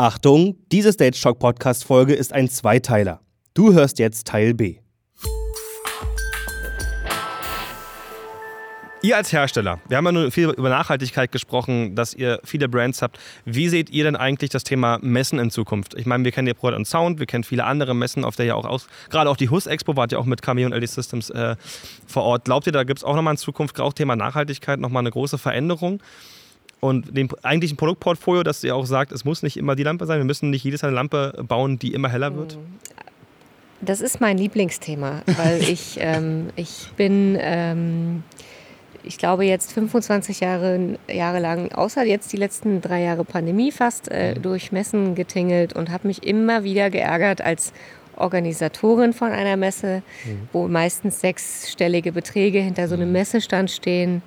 Achtung, diese Stage Talk Podcast Folge ist ein Zweiteiler. Du hörst jetzt Teil B. Ihr als Hersteller, wir haben ja nur viel über Nachhaltigkeit gesprochen, dass ihr viele Brands habt. Wie seht ihr denn eigentlich das Thema Messen in Zukunft? Ich meine, wir kennen ja Product Sound, wir kennen viele andere Messen, auf der ja auch aus, gerade auch die HUS Expo wart ja auch mit Cameo und LD Systems äh, vor Ort. Glaubt ihr, da gibt es auch nochmal in Zukunft auch Thema Nachhaltigkeit nochmal eine große Veränderung? Und dem eigentlichen Produktportfolio, dass ihr auch sagt, es muss nicht immer die Lampe sein, wir müssen nicht jedes Jahr eine Lampe bauen, die immer heller wird? Das ist mein Lieblingsthema, weil ich, ähm, ich bin, ähm, ich glaube jetzt 25 Jahre, Jahre lang, außer jetzt die letzten drei Jahre Pandemie fast, äh, mhm. durch Messen getingelt und habe mich immer wieder geärgert als Organisatorin von einer Messe, mhm. wo meistens sechsstellige Beträge hinter so einem mhm. Messestand stehen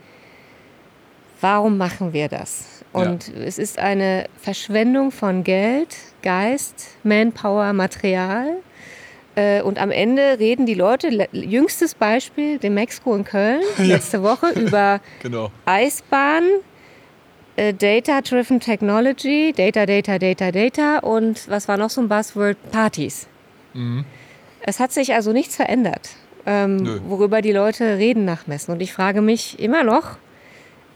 warum machen wir das? Und ja. es ist eine Verschwendung von Geld, Geist, Manpower, Material. Äh, und am Ende reden die Leute, jüngstes Beispiel, dem Mexiko in Köln, letzte Woche, über genau. Eisbahn, äh, Data-Driven Technology, Data, Data, Data, Data und was war noch so ein Buzzword? Partys. Mhm. Es hat sich also nichts verändert, ähm, worüber die Leute reden nach Messen. Und ich frage mich immer noch,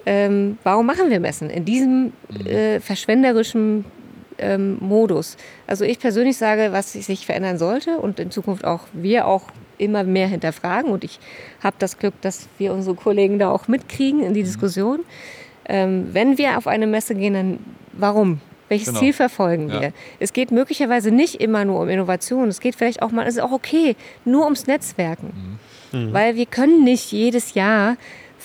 ähm, warum machen wir Messen in diesem mhm. äh, verschwenderischen ähm, Modus? Also ich persönlich sage, was sich verändern sollte und in Zukunft auch wir auch immer mehr hinterfragen und ich habe das Glück, dass wir unsere Kollegen da auch mitkriegen in die mhm. Diskussion. Ähm, wenn wir auf eine Messe gehen, dann warum? Welches genau. Ziel verfolgen wir? Ja. Es geht möglicherweise nicht immer nur um Innovation. Es geht vielleicht auch mal, es ist auch okay, nur ums Netzwerken. Mhm. Mhm. Weil wir können nicht jedes Jahr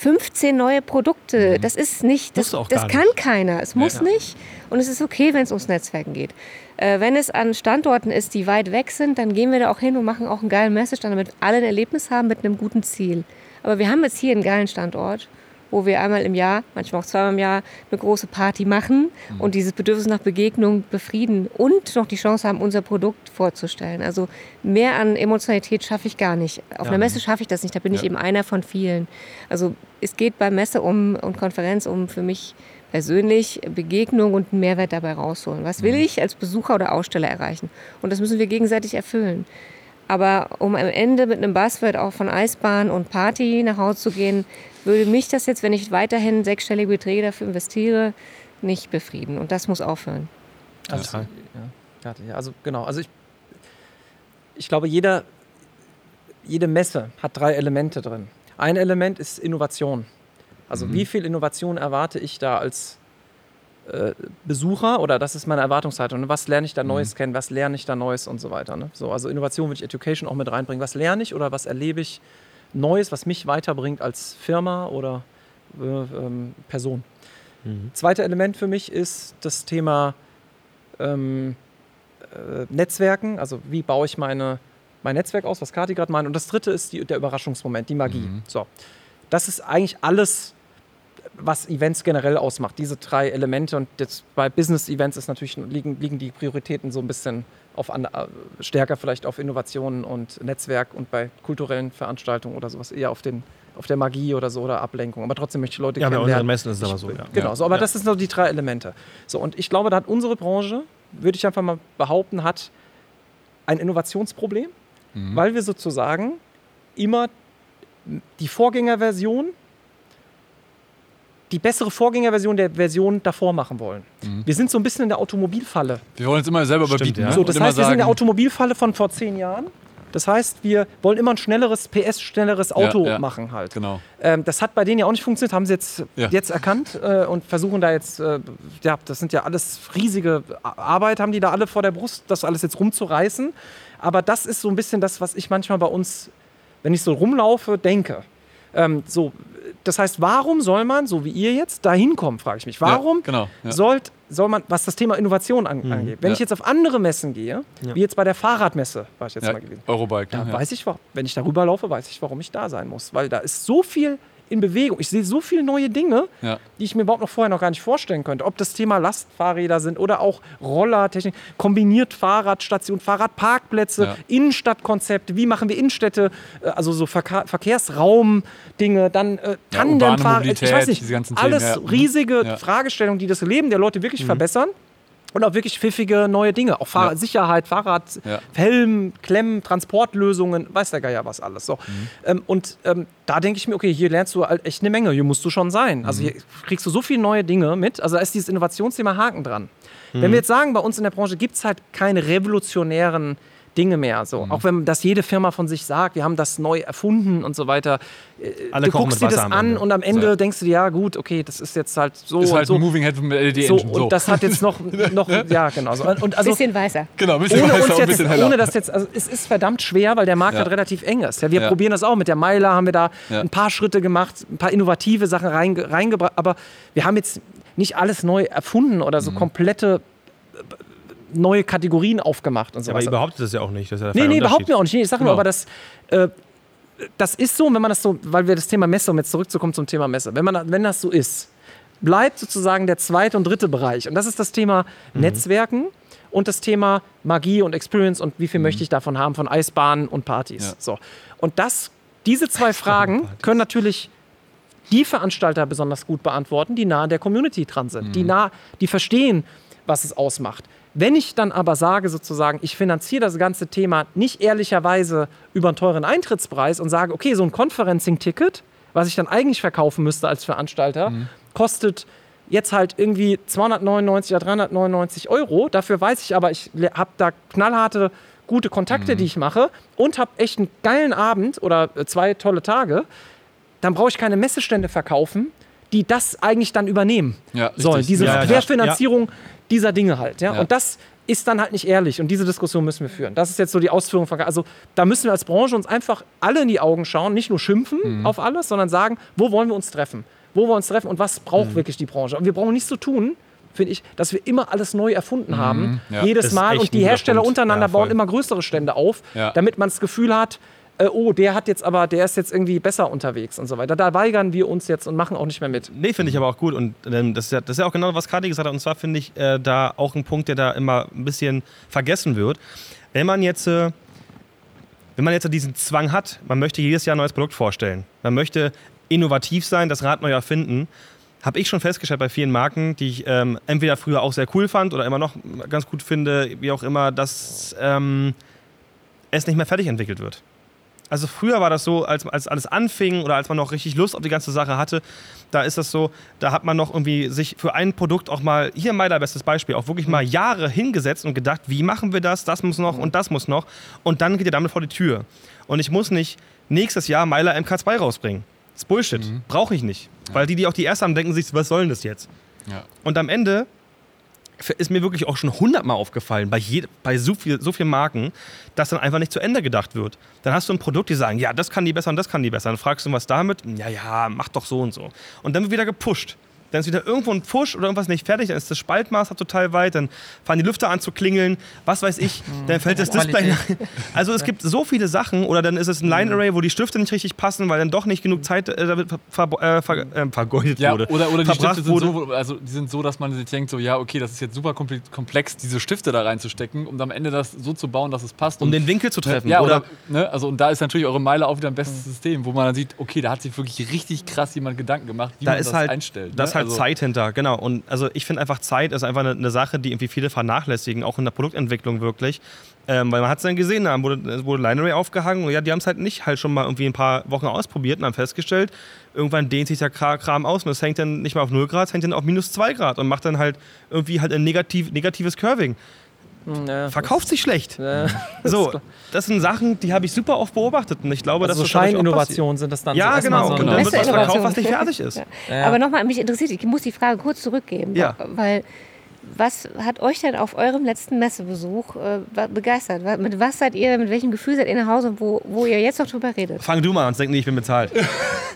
15 neue Produkte. Mhm. Das ist nicht, das, das kann nicht. keiner. Es muss ja. nicht. Und es ist okay, wenn es ums Netzwerken geht. Äh, wenn es an Standorten ist, die weit weg sind, dann gehen wir da auch hin und machen auch einen geilen Messestand, damit alle ein Erlebnis haben mit einem guten Ziel. Aber wir haben jetzt hier einen geilen Standort wo wir einmal im Jahr, manchmal auch zweimal im Jahr, eine große Party machen mhm. und dieses Bedürfnis nach Begegnung befrieden und noch die Chance haben, unser Produkt vorzustellen. Also mehr an Emotionalität schaffe ich gar nicht. Auf ja. einer Messe schaffe ich das nicht, da bin ja. ich eben einer von vielen. Also es geht bei Messe um und Konferenz um für mich persönlich Begegnung und einen Mehrwert dabei rausholen. Was will mhm. ich als Besucher oder Aussteller erreichen? Und das müssen wir gegenseitig erfüllen. Aber um am Ende mit einem Buzzword auch von Eisbahn und Party nach Hause zu gehen, würde mich das jetzt, wenn ich weiterhin sechsstellige Beträge dafür investiere, nicht befrieden. Und das muss aufhören. Also, ja, ja, also genau. Also ich, ich glaube, jeder, jede Messe hat drei Elemente drin. Ein Element ist Innovation. Also mhm. wie viel Innovation erwarte ich da als äh, Besucher oder das ist meine Erwartungshaltung. Was lerne ich da Neues mhm. kennen, was lerne ich da Neues und so weiter. Ne? So, also Innovation würde ich Education auch mit reinbringen. Was lerne ich oder was erlebe ich Neues, was mich weiterbringt als Firma oder äh, ähm, Person. Mhm. Zweite Element für mich ist das Thema ähm, äh, Netzwerken. Also wie baue ich meine, mein Netzwerk aus, was Kati gerade meint. Und das dritte ist die, der Überraschungsmoment, die Magie. Mhm. So. Das ist eigentlich alles, was Events generell ausmacht, diese drei Elemente. Und jetzt bei Business-Events ist natürlich, liegen, liegen die Prioritäten so ein bisschen auf an, äh, stärker vielleicht auf Innovationen und Netzwerk und bei kulturellen Veranstaltungen oder sowas eher auf den auf der Magie oder so oder Ablenkung. Aber trotzdem möchte ich Leute ja, kennenlernen. Ja, bei unseren Messen ist es aber so, ja. Genau, so, aber ja. das sind so die drei Elemente. So, und ich glaube, da hat unsere Branche, würde ich einfach mal behaupten, hat ein Innovationsproblem, mhm. weil wir sozusagen immer die Vorgängerversion die bessere Vorgängerversion der Version davor machen wollen. Mhm. Wir sind so ein bisschen in der Automobilfalle. Wir wollen es immer selber Stimmt, überbieten. Ja. So, das heißt, wir sind in der Automobilfalle von vor zehn Jahren. Das heißt, wir wollen immer ein schnelleres, PS-schnelleres Auto ja, ja. machen halt. Genau. Ähm, das hat bei denen ja auch nicht funktioniert, haben sie jetzt, ja. jetzt erkannt äh, und versuchen da jetzt, äh, ja, das sind ja alles riesige Arbeit, haben die da alle vor der Brust, das alles jetzt rumzureißen. Aber das ist so ein bisschen das, was ich manchmal bei uns, wenn ich so rumlaufe, denke. Ähm, so, das heißt, warum soll man, so wie ihr jetzt, da hinkommen, frage ich mich. Warum ja, genau, ja. Sollt, soll man, was das Thema Innovation an, mhm, angeht, wenn ja. ich jetzt auf andere Messen gehe, wie jetzt bei der Fahrradmesse, war ich jetzt mal gewesen. Eurobike. Da weiß ich, wenn ich darüber laufe, weiß ich, warum ich da sein muss. Weil da ist so viel in Bewegung. Ich sehe so viele neue Dinge, ja. die ich mir überhaupt noch vorher noch gar nicht vorstellen könnte. Ob das Thema Lastfahrräder sind oder auch Rollertechnik, kombiniert Fahrradstation, Fahrradparkplätze, ja. Innenstadtkonzepte, wie machen wir Innenstädte, äh, also so Verkehr, Verkehrsraum-Dinge, dann äh, Tandemfahrrad, ja, ich weiß nicht, alles Themen, riesige Fragestellungen, die das Leben der Leute wirklich mhm. verbessern. Und auch wirklich pfiffige neue Dinge. Auch Fahrrad, Ja. Sicherheit, Fahrrad, Ja. Helm, Klemmen, Transportlösungen, weiß der Geier was alles. So. Ähm, und ähm, da denke ich mir, okay, hier lernst du halt echt eine Menge, hier musst du schon sein. Also hier kriegst du so viele neue Dinge mit. Also da ist dieses Innovationsthema Haken dran. Wenn wir jetzt sagen, bei uns in der Branche gibt es halt keine revolutionären Dinge mehr. So. Auch wenn das jede Firma von sich sagt, wir haben das neu erfunden und so weiter. Alle du guckst dir das an Ende. und am Ende Ja. denkst du dir, ja gut, okay, das ist jetzt halt so Ist und halt so. ein Moving Head mit LED so. So. und das hat jetzt noch, noch ja genau so. Und also, Bisschen weißer. genau, ein bisschen ohne, weißer uns und ein jetzt, bisschen heller. ohne das jetzt, also es ist verdammt schwer, weil der Markt Ja. halt relativ eng ist. Ja, wir Ja. probieren das auch. Mit der Meiler haben wir da Ja. ein paar Schritte gemacht, ein paar innovative Sachen reinge reingebracht, aber wir haben jetzt nicht alles neu erfunden oder Mhm. so komplette äh, neue Kategorien aufgemacht und so Aber ihr behauptet das ja auch nicht. Das ist ja Nee, nee, überhaupt Unterschied. mir auch nicht. Ich sage nur, Genau. aber das, äh, das ist so, wenn man das so, weil wir das Thema Messe, um jetzt zurückzukommen zum Thema Messe, wenn, man, wenn das so ist, bleibt sozusagen der zweite und dritte Bereich. Und das ist das Thema Netzwerken und das Thema Magie und Experience und wie viel möchte ich davon haben von Eisbahnen und Partys. Ja. So. Und das, diese zwei Fragen können natürlich die Veranstalter besonders gut beantworten, die nah an der Community dran sind, die nah, die verstehen, was es ausmacht. Wenn ich dann aber sage, sozusagen, ich finanziere das ganze Thema nicht ehrlicherweise über einen teuren Eintrittspreis und sage, okay, so ein Conferencing-Ticket, was ich dann eigentlich verkaufen müsste als Veranstalter, kostet jetzt halt irgendwie 299 oder 399 Euro. Dafür weiß ich aber, ich habe da knallharte, gute Kontakte, die ich mache und habe echt einen geilen Abend oder äh, zwei tolle Tage. Dann brauche ich keine Messestände verkaufen, die das eigentlich dann übernehmen Ja, richtig. sollen. Diese Ja, ja, Querfinanzierung dieser Dinge halt. Ja? Ja. Und das ist dann halt nicht ehrlich. Und diese Diskussion müssen wir führen. Das ist jetzt so die Ausführung von. Also da müssen wir als Branche uns einfach alle in die Augen schauen, nicht nur schimpfen Mhm. auf alles, sondern sagen, wo wollen wir uns treffen? Wo wollen wir uns treffen und was braucht Mhm. wirklich die Branche? Und wir brauchen nicht so tun, finde ich, dass wir immer alles neu erfunden haben. Mhm. Ja. Jedes Mal. Und die Hersteller Punkt. untereinander Ja, bauen immer größere Stände auf, Ja. damit man das Gefühl hat, äh, oh, der hat jetzt aber, der ist jetzt irgendwie besser unterwegs und so weiter. Da weigern wir uns jetzt und machen auch nicht mehr mit. Nee, finde ich aber auch gut. Und ähm, das, ist ja, das ist ja auch genau, was Kati gesagt hat. Und zwar finde ich äh, da auch ein Punkt, der da immer ein bisschen vergessen wird. Wenn man jetzt, äh, wenn man jetzt diesen Zwang hat, man möchte jedes Jahr ein neues Produkt vorstellen, man möchte innovativ sein, das Rad neu erfinden, habe ich schon festgestellt bei vielen Marken, die ich ähm, entweder früher auch sehr cool fand oder immer noch ganz gut finde, wie auch immer, dass ähm, es nicht mehr fertig entwickelt wird. Also früher war das so, als, als alles anfing oder als man noch richtig Lust auf die ganze Sache hatte, da ist das so, da hat man noch irgendwie sich für ein Produkt auch mal, hier Meiler, bestes Beispiel, auch wirklich mal Jahre hingesetzt und gedacht, wie machen wir das, das muss noch und das muss noch und dann geht ihr damit vor die Tür. Und ich muss nicht nächstes Jahr Meiler MK2 rausbringen. Das ist Bullshit, brauche ich nicht. Weil die, die auch die erst haben, denken sich, was soll denn das jetzt? Ja. Und am Ende ist mir wirklich auch schon hundertmal aufgefallen, bei, je, bei so, viel, so vielen Marken, dass dann einfach nicht zu Ende gedacht wird. Dann hast du ein Produkt, die sagen, ja, das kann die besser und das kann die besser. Dann fragst du, was damit? Ja, ja, mach doch so und so. Und dann wird wieder gepusht. Dann ist wieder irgendwo ein Push oder irgendwas nicht fertig, dann ist das Spaltmaß total weit, dann fangen die Lüfter an zu klingeln, was weiß ich, dann fällt das Display. Also es gibt so viele Sachen oder dann ist es ein Line Array, wo die Stifte nicht richtig passen, weil dann doch nicht genug Zeit äh, damit ver äh, ver äh, vergeudet Ja, wurde. oder, oder die Stifte sind so, also die sind so, dass man sich denkt, so ja, okay, das ist jetzt super kompl- komplex, diese Stifte da reinzustecken, um am Ende das so zu bauen, dass es passt. um Und- den Winkel zu treffen. Ja, oder, oder ne, also und da ist natürlich eure Meile auch wieder ein bestes System, wo man dann sieht, okay, da hat sich wirklich richtig krass jemand Gedanken gemacht, wie da man das halt, einstellt. ne? halt also, Zeit hinter, genau. Und also ich finde einfach Zeit ist einfach eine, eine Sache, die irgendwie viele vernachlässigen, auch in der Produktentwicklung wirklich. Ähm, weil man hat es dann gesehen, da wurde, wurde Line Array aufgehangen und ja, die haben es halt nicht halt schon mal irgendwie ein paar Wochen ausprobiert und haben festgestellt, irgendwann dehnt sich der Kra- Kram aus und es hängt dann nicht mehr auf 0 Grad, es hängt dann auf minus 2 Grad und macht dann halt irgendwie halt ein negativ, negatives Curving. Ja, Verkauft sich schlecht. Ja. So, das sind Sachen, die habe ich super oft beobachtet und ich glaube, Also so dass auch Scheininnovationen sind das dann. Ja, so genau. So Und eine- dann wird was verkauft, was nicht fertig ist. Ja. Ja. Aber nochmal, mich interessiert, ich muss die Frage kurz zurückgeben. Ja. Weil, was hat euch denn auf eurem letzten Messebesuch äh, begeistert? Mit was seid ihr, mit welchem Gefühl seid ihr nach Hause, wo, wo ihr jetzt noch drüber redet? Fang du mal an und denk nicht, ich bin bezahlt.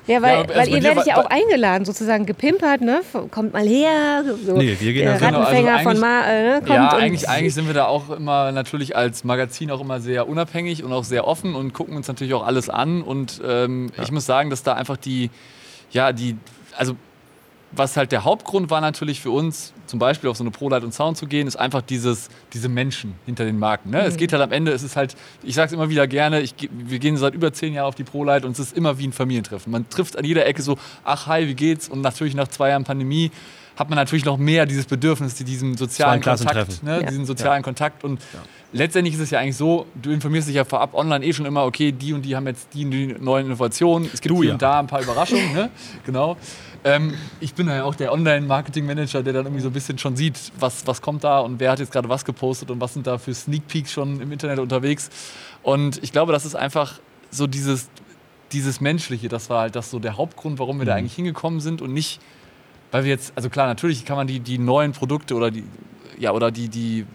Ja, weil, Ja, weil also bei ihr werdet ja auch eingeladen, sozusagen gepimpert, ne? Kommt mal her. So, Nee, wir gehen der da- Genau, also Rattenfänger von eigentlich- Ma, äh, ne, kommt ja, und eigentlich, eigentlich sind wir da auch immer natürlich als Magazin auch immer sehr unabhängig und auch sehr offen und gucken uns natürlich auch alles an. Und ähm, ich muss sagen, dass da einfach die, ja, die, also was halt der Hauptgrund war natürlich für uns, zum Beispiel auf so eine ProLight und Sound zu gehen, ist einfach dieses, diese Menschen hinter den Marken. Ne? Mhm. Es geht halt am Ende, es ist halt, ich sage es immer wieder gerne, ich, wir gehen seit über zehn Jahren auf die ProLight und es ist immer wie ein Familientreffen. Man trifft an jeder Ecke so, ach hi, wie geht's? Und natürlich nach zwei Jahren Pandemie hat man natürlich noch mehr dieses Bedürfnis, diesen sozialen Kontakt, ne? ja. diesen sozialen ja. Kontakt und ja. letztendlich ist es ja eigentlich so, du informierst dich ja vorab online eh schon immer, okay, die und die haben jetzt die und die neuen Innovationen, es gibt du, hier und da ein paar Überraschungen, ne? genau. Ähm, ich bin ja auch der Online-Marketing-Manager, der dann irgendwie so ein bisschen schon sieht, was, was kommt da und wer hat jetzt gerade was gepostet und was sind da für Sneak Peeks schon im Internet unterwegs. Und ich glaube, das ist einfach so dieses, dieses Menschliche, das war halt das so der Hauptgrund, warum wir mhm. da eigentlich hingekommen sind und nicht, weil wir jetzt, also klar, natürlich kann man die, die neuen Produkte oder die, ja, oder die, die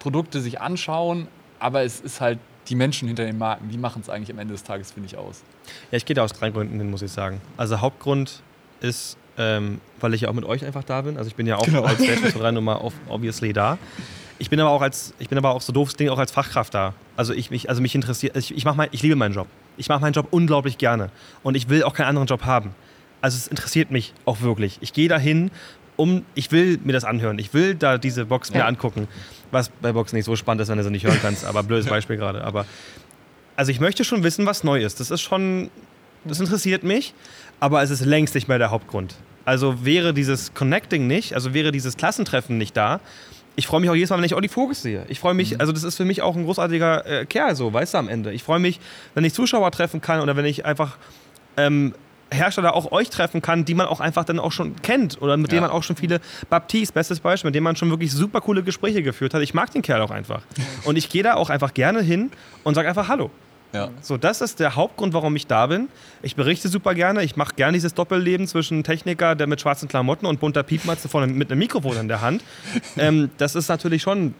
Produkte sich anschauen, aber es ist halt die Menschen hinter den Marken, die machen es eigentlich am Ende des Tages, finde ich, aus. Ja, ich gehe da aus drei Gründen hin, muss ich sagen. Also Hauptgrund ist, ähm, weil ich ja auch mit euch einfach da bin. Also ich bin ja auch genau. als Nummer obviously da. Ich bin aber auch als, ich bin aber auch so doofes Ding auch als Fachkraft da. Also ich mich, also mich interessiert, ich, ich mach mein, ich liebe meinen Job. Ich mache meinen Job unglaublich gerne und ich will auch keinen anderen Job haben. Also es interessiert mich auch wirklich. Ich gehe dahin, um, ich will mir das anhören. Ich will da diese Box ja. mir angucken, was bei Box nicht so spannend ist, wenn du sie nicht hören kannst. Aber blödes Beispiel gerade. Aber also ich möchte schon wissen, was neu ist. Das ist schon, das interessiert mich aber es ist längst nicht mehr der Hauptgrund. Also wäre dieses Connecting nicht, also wäre dieses Klassentreffen nicht da, ich freue mich auch jedes Mal, wenn ich Olli Vogels sehe. Ich freue mich, mhm. also das ist für mich auch ein großartiger äh, Kerl, so, weißt du, am Ende. Ich freue mich, wenn ich Zuschauer treffen kann oder wenn ich einfach ähm, Hersteller auch euch treffen kann, die man auch einfach dann auch schon kennt oder mit ja. denen man auch schon viele, Baptiste, bestes Beispiel, mit dem man schon wirklich super coole Gespräche geführt hat. Ich mag den Kerl auch einfach. Und ich gehe da auch einfach gerne hin und sage einfach Hallo. Ja. So, das ist der Hauptgrund, warum ich da bin. Ich berichte super gerne. Ich mache gerne dieses Doppelleben zwischen Techniker, der mit schwarzen Klamotten und bunter Piepmatze vorne mit einem Mikrofon in der Hand. ähm, das ist natürlich schon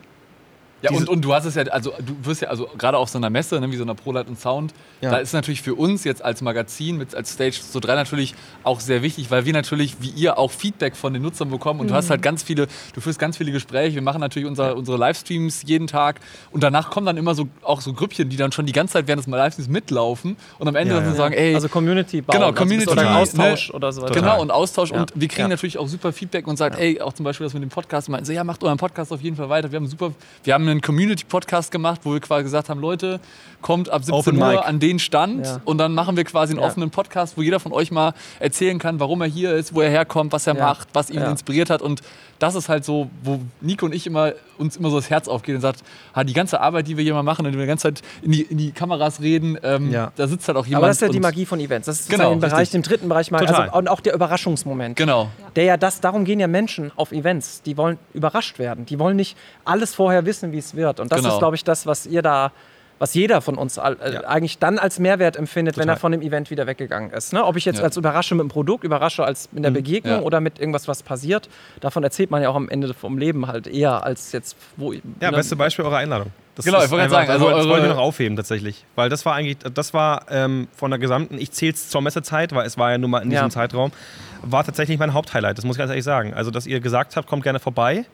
ja, und, und du hast es ja, also du wirst ja, also gerade auf so einer Messe, ne, wie so einer ProLight und Sound, ja. da ist natürlich für uns jetzt als Magazin, mit, als Stage so 3 natürlich auch sehr wichtig, weil wir natürlich, wie ihr, auch Feedback von den Nutzern bekommen und mhm. du hast halt ganz viele, du führst ganz viele Gespräche, wir machen natürlich unser, unsere Livestreams jeden Tag und danach kommen dann immer so auch so Grüppchen, die dann schon die ganze Zeit während des Livestreams mitlaufen und am Ende ja, dann ja. sagen, ey. Also Community bauen. Genau, Community. Also oder Austausch ne? oder so. Genau, und Austausch und wir kriegen natürlich auch super Feedback und sagen, ey, auch zum Beispiel das mit dem Podcast, meinten so, ja, macht euren Podcast auf jeden Fall weiter. Wir haben super, wir haben einen Community-Podcast Podcast gemacht, wo wir quasi gesagt haben, Leute, kommt ab 17 Open Uhr an den Stand ja. und dann machen wir quasi einen ja. offenen Podcast, wo jeder von euch mal erzählen kann, warum er hier ist, wo er herkommt, was er ja. macht, was ihn inspiriert hat und das ist halt so, wo Nico und ich immer uns immer so das Herz aufgeht und sagt, ah, die ganze Arbeit, die wir hier mal machen, wenn wir die ganze Zeit in die, in die Kameras reden, ähm, da sitzt halt auch jemand. Aber das ist ja die Magie von Events. Das ist genau, im Bereich, dem dritten Bereich mal. Also, und auch der Überraschungsmoment. Genau. Der ja das, darum gehen ja Menschen auf Events. Die wollen überrascht werden. Die wollen nicht alles vorher wissen, wie es wird. Und das genau. ist, glaube ich, das, was ihr da was jeder von uns äh, ja. eigentlich dann als Mehrwert empfindet, Total. wenn er von dem Event wieder weggegangen ist. Ne? Ob ich jetzt ja. als überrasche mit dem Produkt, überrasche als in der mhm. Begegnung ja. oder mit irgendwas, was passiert, davon erzählt man ja auch am Ende vom Leben halt eher als jetzt, wo. Ja, ne? beste Beispiel eure Einladung. Das genau, ich wollte sagen, also das wollte ich noch aufheben tatsächlich, weil das war eigentlich, das war ähm, von der gesamten, ich zähle es zur Messezeit, weil es war ja nun mal in diesem Zeitraum, war tatsächlich mein Haupthighlight, das muss ich ganz ehrlich sagen. Also, dass ihr gesagt habt, kommt gerne vorbei,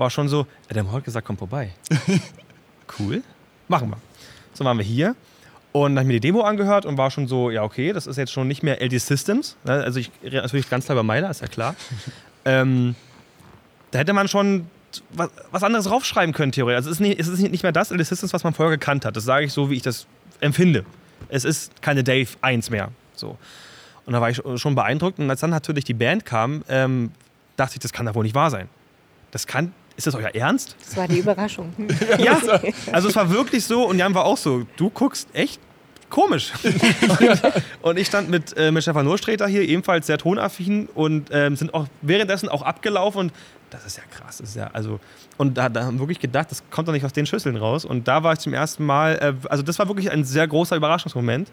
war schon so, der hat heute gesagt, kommt vorbei. cool, machen wir. So waren wir hier. Und dann habe ich mir die Demo angehört und war schon so, ja, okay, das ist jetzt schon nicht mehr LD Systems. Ne? Also ich rede natürlich ganz klar über Meiler, ist ja klar. ähm, da hätte man schon was, was, anderes draufschreiben können, theoretisch. Also es ist, nicht, es ist nicht mehr das LD Systems, was man vorher gekannt hat. Das sage ich so, wie ich das empfinde. Es ist keine Dave 1 mehr. So. Und da war ich schon beeindruckt. Und als dann natürlich die Band kam, ähm, dachte ich, das kann da wohl nicht wahr sein. Das kann, ist das euer Ernst? Das war die Überraschung. ja, also es war wirklich so und Jan war auch so, du guckst echt komisch. und ich stand mit, äh, mit Stefan Nurstreter hier, ebenfalls sehr tonaffin und ähm, sind auch währenddessen auch abgelaufen und das ist ja krass. Das ist ja, also, und da, da haben wir wirklich gedacht, das kommt doch nicht aus den Schüsseln raus. Und da war ich zum ersten Mal, äh, also das war wirklich ein sehr großer Überraschungsmoment.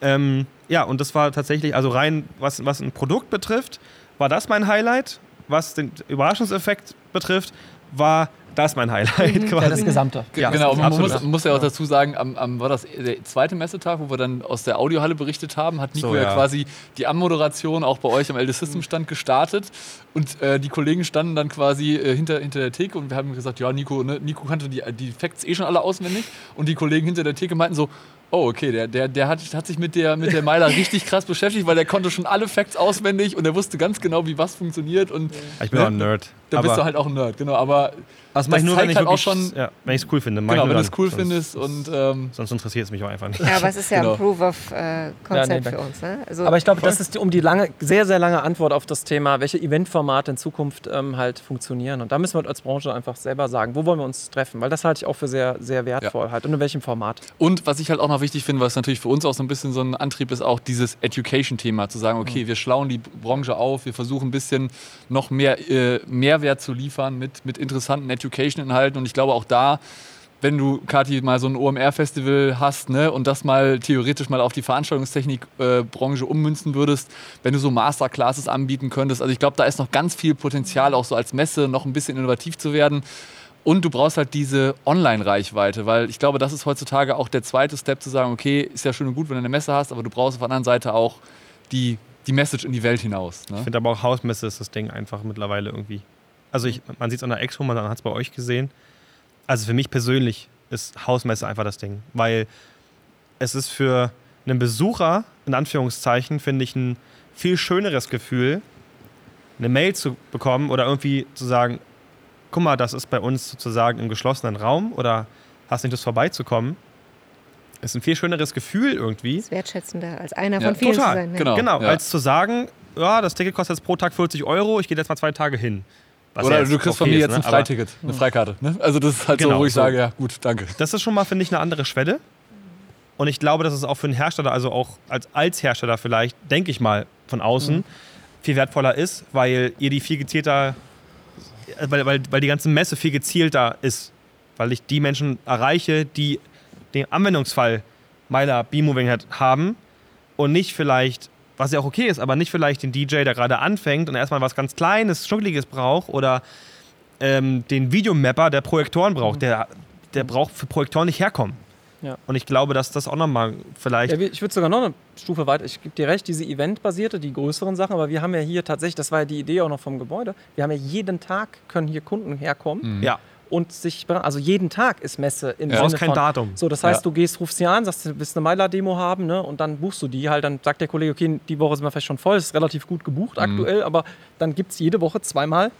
Ähm, ja, und das war tatsächlich, also rein, was, was ein Produkt betrifft, war das mein Highlight. Was den Überraschungseffekt betrifft, war das mein Highlight mhm. quasi. Ja, das Gesamte. Ja, genau, man muss, muss, ja auch dazu sagen, am, am, war das der zweite Messetag, wo wir dann aus der Audiohalle berichtet haben, hat Nico so, ja. ja. quasi die Anmoderation auch bei euch am LD System Stand gestartet und äh, die Kollegen standen dann quasi äh, hinter, hinter der Theke und wir haben gesagt, ja Nico, ne, Nico kannte die, die Facts eh schon alle auswendig und die Kollegen hinter der Theke meinten so, Oh, okay, der, der, der hat, hat sich mit der, mit der Meiler richtig krass beschäftigt, weil der konnte schon alle Facts auswendig und er wusste ganz genau, wie was funktioniert. Und Ich bin auch ein Nerd. da bist du halt auch ein Nerd, genau. Aber das mache ich nur, wenn zeigt ich halt auch schon- ja, wenn ich es cool finde. genau, wenn du es cool sonst, findest und ähm, Sonst interessiert es mich auch einfach nicht. Ja, aber es ist ja Genau. ein Proof of äh, Concept Ja, nee, für uns. Ne? Also, Aber ich glaube, das ist um die lange, sehr, sehr lange Antwort auf das Thema, welche Eventformate in Zukunft ähm, halt funktionieren. Und da müssen wir als Branche einfach selber sagen, wo wollen wir uns treffen? Weil das halte ich auch für sehr, sehr wertvoll halt. Und in welchem Format. Und was ich halt auch noch wichtig finde, was natürlich für uns auch so ein bisschen so ein Antrieb ist, auch dieses Education-Thema, zu sagen, okay, wir schlauen die Branche auf, wir versuchen ein bisschen noch mehr äh, Mehrwert zu liefern mit, mit interessanten Education-Inhalten. Und ich glaube auch da, wenn du, Kathi, mal so ein OMR-Festival hast ne, und das mal theoretisch mal auf die Veranstaltungstechnik-Branche ummünzen würdest, wenn du so Masterclasses anbieten könntest. Also ich glaube, da ist noch ganz viel Potenzial, auch so als Messe noch ein bisschen innovativ zu werden. Und du brauchst halt diese Online-Reichweite, weil ich glaube, das ist heutzutage auch der zweite Step zu sagen, okay, ist ja schön und gut, wenn du eine Messe hast, aber du brauchst auf der anderen Seite auch die, die Message in die Welt hinaus. Ne? Ich finde aber auch Hausmesse ist das Ding einfach mittlerweile irgendwie. Also ich, man sieht es an der Expo, man hat es bei euch gesehen. Also für mich persönlich ist Hausmesse einfach das Ding, weil es ist für einen Besucher, in Anführungszeichen, finde ich ein viel schöneres Gefühl, eine Mail zu bekommen oder irgendwie zu sagen, guck mal, das ist bei uns sozusagen im geschlossenen Raum oder hast nicht Lust vorbeizukommen. Ist ein viel schöneres Gefühl irgendwie. ist wertschätzender als einer Ja, von vielen total, zu sein. ne? genau. Genau, Ja. als zu sagen, ja, das Ticket kostet jetzt pro Tag 40 Euro, ich gehe jetzt mal zwei Tage hin. Was Oder du kriegst von okay mir ist, jetzt ne? ein Freiticket, eine Freikarte. Ne? Also das ist halt Genau, so, wo ich so. sage, ja gut, danke. Das ist schon mal, finde ich, eine andere Schwelle. Und ich glaube, dass es auch für einen Hersteller, also auch als, als Hersteller vielleicht, denke ich mal, von außen, viel wertvoller ist, weil ihr die viel gezielter, weil, weil, weil die ganze Messe viel gezielter ist. Weil ich die Menschen erreiche, die den Anwendungsfall meiner B-Moving Head haben und nicht vielleicht, was ja auch okay ist, aber nicht vielleicht den DJ, der gerade anfängt und erstmal was ganz Kleines, Schuckeliges braucht oder ähm, den Videomapper, der Projektoren braucht. Der, der braucht für Projektoren nicht herkommen. Ja. Und ich glaube, dass das auch nochmal vielleicht. Ja, ich würde sogar noch eine Stufe weiter. Ich gebe dir recht, diese Eventbasierte, die größeren Sachen, aber wir haben ja hier tatsächlich, das war ja die Idee auch noch vom Gebäude, wir haben ja jeden Tag können hier Kunden herkommen ja, und sich, also jeden Tag ist Messe im Ja. du brauchst Sinne kein von, Datum. So, das heißt, Ja. du gehst, rufst sie an, sagst, du willst eine Meiler-Demo haben, ne? Und dann buchst du die halt. Dann sagt der Kollege, okay, die Woche sind wir vielleicht schon voll, ist relativ gut gebucht aktuell, aber dann gibt es jede Woche zweimal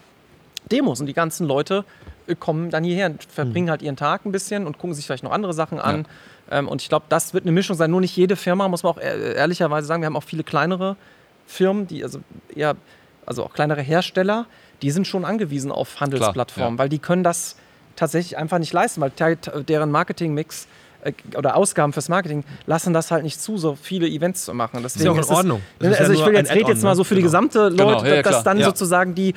Demos und die ganzen Leute kommen dann hierher und verbringen halt ihren Tag ein bisschen und gucken sich vielleicht noch andere Sachen an. Ähm, und ich glaube, das wird eine Mischung sein. Nur nicht jede Firma, muss man auch ehr- ehrlicherweise sagen. Wir haben auch viele kleinere Firmen, die also eher, also auch kleinere Hersteller, die sind schon angewiesen auf Handelsplattformen, ja. weil die können das tatsächlich einfach nicht leisten, weil deren Marketingmix äh, oder Ausgaben fürs Marketing lassen das halt nicht zu, so viele Events zu machen. Deswegen ja auch in ist es- Ordnung. Das ist also ja ich will jetzt rede jetzt mal so ne? für die Genau. gesamte Leute, Genau, ja, ja, dass dann Ja. sozusagen die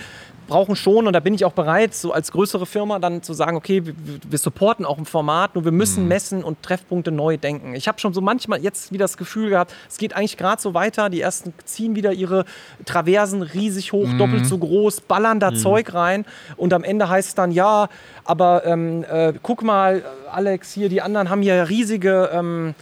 brauchen schon und da bin ich auch bereit, so als größere Firma dann zu sagen, okay, wir, wir supporten auch ein Format, nur wir müssen Messen und Treffpunkte neu denken. Ich habe schon so manchmal jetzt wieder das Gefühl gehabt, es geht eigentlich gerade so weiter, die ersten ziehen wieder ihre Traversen riesig hoch, doppelt so groß, ballern da Zeug rein. Und am Ende heißt es dann, ja, aber ähm, äh, guck mal, Alex, hier, die anderen haben hier riesige ähm,